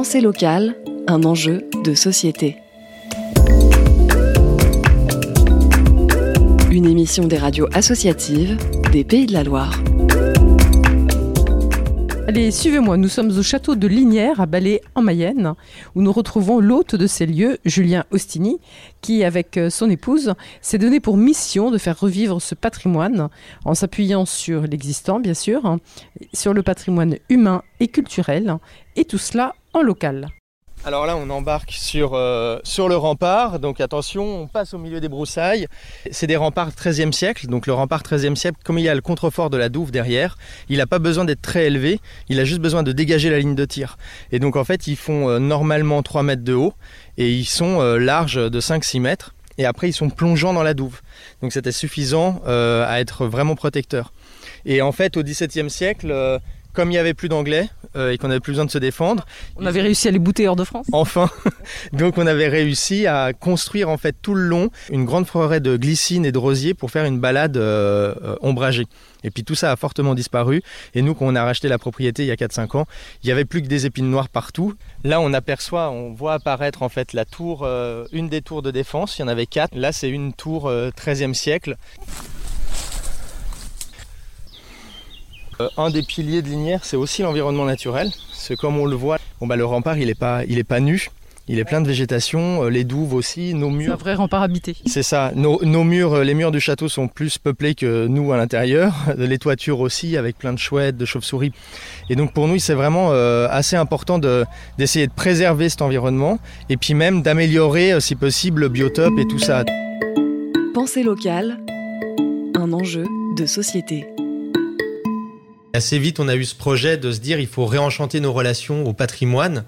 Pensée locale, un enjeu de société. Une émission des radios associatives des Pays de la Loire. Allez, suivez-moi, nous sommes au château de Linière à Balai en Mayenne, où nous retrouvons l'hôte de ces lieux, Julien Ostini, qui, avec euh, son épouse, s'est donné pour mission de faire revivre ce patrimoine, en s'appuyant sur l'existant, bien sûr, hein, sur le patrimoine humain et culturel, et tout cela local. Alors là, on embarque sur, euh, sur le rempart. Donc attention, on passe au milieu des broussailles. C'est des remparts 13e siècle. Donc le rempart 13e siècle, comme il y a le contrefort de la douve derrière, il n'a pas besoin d'être très élevé. Il a juste besoin de dégager la ligne de tir. Et donc en fait, ils font euh, normalement 3 mètres de haut et ils sont euh, larges de 5-6 mètres. Et après, ils sont plongeants dans la douve. Donc c'était suffisant à être vraiment protecteur. Et en fait, au XVIIe siècle, comme il n'y avait plus d'anglais euh, et qu'on n'avait plus besoin de se défendre. On avait réussi à les bouter hors de France Enfin Donc on avait réussi à construire en fait tout le long une grande forêt de glycines et de rosiers pour faire une balade euh, euh, ombragée. Et puis tout ça a fortement disparu. Et nous, quand on a racheté la propriété il y a 4-5 ans, il n'y avait plus que des épines noires partout. Là, on aperçoit, on voit apparaître en fait la tour, une des tours de défense. Il y en avait quatre. Là, c'est une tour 13e siècle. Euh, un des piliers de Linière, c'est aussi l'environnement naturel. C'est comme on le voit, bon, bah, le rempart, il n'est pas, il est pas nu. Il est plein de végétation, euh, les douves aussi, nos murs. C'est un vrai rempart habité. C'est ça. Nos, murs, euh, les murs du château sont plus peuplés que nous à l'intérieur. Les toitures aussi, avec plein de chouettes, de chauves-souris. Et donc pour nous, c'est vraiment assez important d'essayer de, préserver cet environnement et puis même d'améliorer, si possible, le biotope et tout ça. Pensée locale, un enjeu de société. Assez vite, on a eu ce projet de se dire il faut réenchanter nos relations au patrimoine.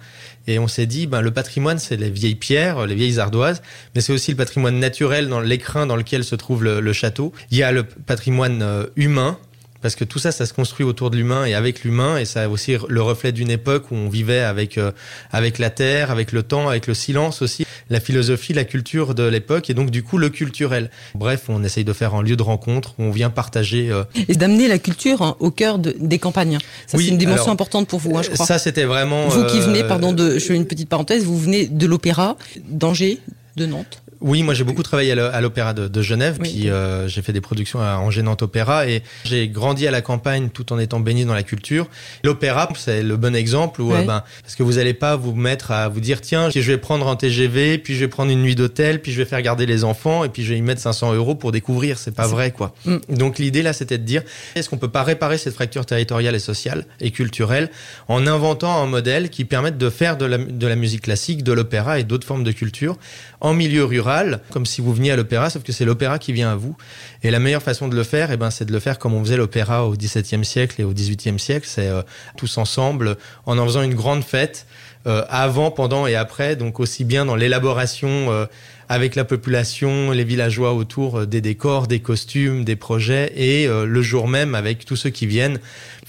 Et on s'est dit, ben, le patrimoine, c'est les vieilles pierres, les vieilles ardoises, mais c'est aussi le patrimoine naturel dans l'écrin dans lequel se trouve le, château. Il y a le patrimoine euh, humain, parce que tout ça, ça se construit autour de l'humain et avec l'humain, et ça a aussi le reflet d'une époque où on vivait avec euh, avec la terre, avec le temps, avec le silence aussi, la philosophie, la culture de l'époque, et donc du coup le culturel. Bref, on essaye de faire un lieu de rencontre où on vient partager euh, et d'amener la culture hein, au cœur des campagnes. Ça, c'est une dimension importante pour vous, hein, je crois. Ça, c'était vraiment. Vous qui venez, euh, pardon, de, je fais une petite parenthèse, vous venez de l'opéra d'Angers, de Nantes. Oui, moi j'ai beaucoup travaillé à l'Opéra de, Genève, puis euh, j'ai fait des productions en Nantes Opéra et j'ai grandi à la campagne tout en étant baigné dans la culture. L'opéra, c'est le bon exemple où, euh, ben, parce que vous n'allez pas vous mettre à vous dire tiens, je vais prendre un TGV, puis je vais prendre une nuit d'hôtel, puis je vais faire garder les enfants et puis je vais y mettre 500 euros pour découvrir. C'est pas vrai quoi. Mm. Donc l'idée là, c'était de dire est-ce qu'on peut pas réparer cette fracture territoriale et sociale et culturelle en inventant un modèle qui permette de faire de la, de la musique classique, de l'opéra et d'autres formes de culture en milieu rural, comme si vous veniez à l'opéra, sauf que c'est l'opéra qui vient à vous. Et la meilleure façon de le faire, eh ben, c'est de le faire comme on faisait l'opéra au XVIIe siècle et au XVIIIe siècle, c'est euh, tous ensemble, en en faisant une grande fête, euh, avant, pendant et après, donc aussi bien dans l'élaboration euh, avec la population, les villageois autour euh, des décors, des costumes, des projets, et euh, le jour même avec tous ceux qui viennent.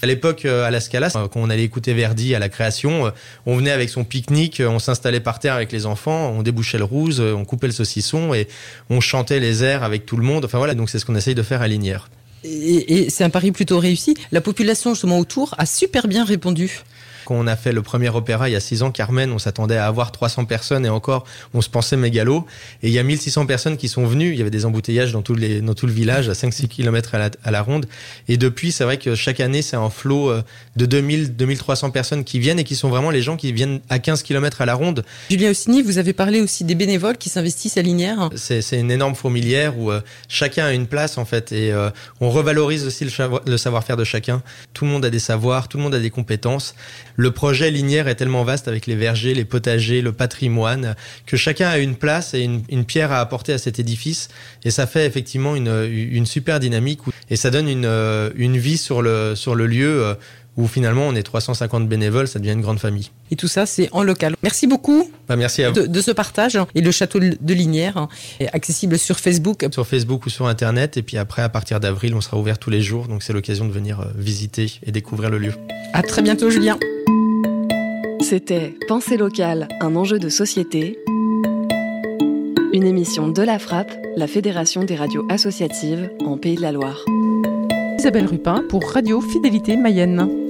À l'époque, euh, à la Scala, quand on allait écouter Verdi à la création, on venait avec son pique-nique, on s'installait par terre avec les enfants, on débouchait le rouge, on coupait le saucisson et on chantait les airs avec tout le monde. Enfin voilà, donc c'est ce qu'on essaye de faire à Linière. Et, et c'est un pari plutôt réussi. La population justement autour a super bien répondu. Quand on a fait le premier opéra il y a six ans, Carmen, on s'attendait à avoir 300 personnes et encore, on se pensait mégalo. Et il y a 1600 personnes qui sont venues. Il y avait des embouteillages dans tout, les, dans tout le village, à 5-6 km à la, ronde. Et depuis, c'est vrai que chaque année, c'est un flot euh, de 2000, 2300 personnes qui viennent et qui sont vraiment les gens qui viennent à 15 km à la ronde. Julien Ossini, vous avez parlé aussi des bénévoles qui s'investissent à Linière. C'est, une énorme fourmilière où euh, chacun a une place en fait et euh, on revalorise aussi le savoir-faire de chacun. Tout le monde a des savoirs, tout le monde a des compétences le projet Linière est tellement vaste avec les vergers, les potagers, le patrimoine, que chacun a une place et une, pierre à apporter à cet édifice. Et ça fait effectivement une, super dynamique et ça donne une, une vie sur le, sur le lieu euh, où finalement on est 350 bénévoles, ça devient une grande famille. Et tout ça, c'est en local. Merci beaucoup bah, merci à vous. De, ce partage. Et le château de Linière est accessible sur Facebook. Sur Facebook ou sur Internet. Et puis après, à partir d'avril, on sera ouvert tous les jours. Donc c'est l'occasion de venir euh, visiter et découvrir le lieu. À très bientôt, Julien. C'était Pensée locale, un enjeu de société. Une émission de la Frappe, la Fédération des radios associatives en Pays de la Loire. Isabelle Rupin pour Radio Fidélité Mayenne.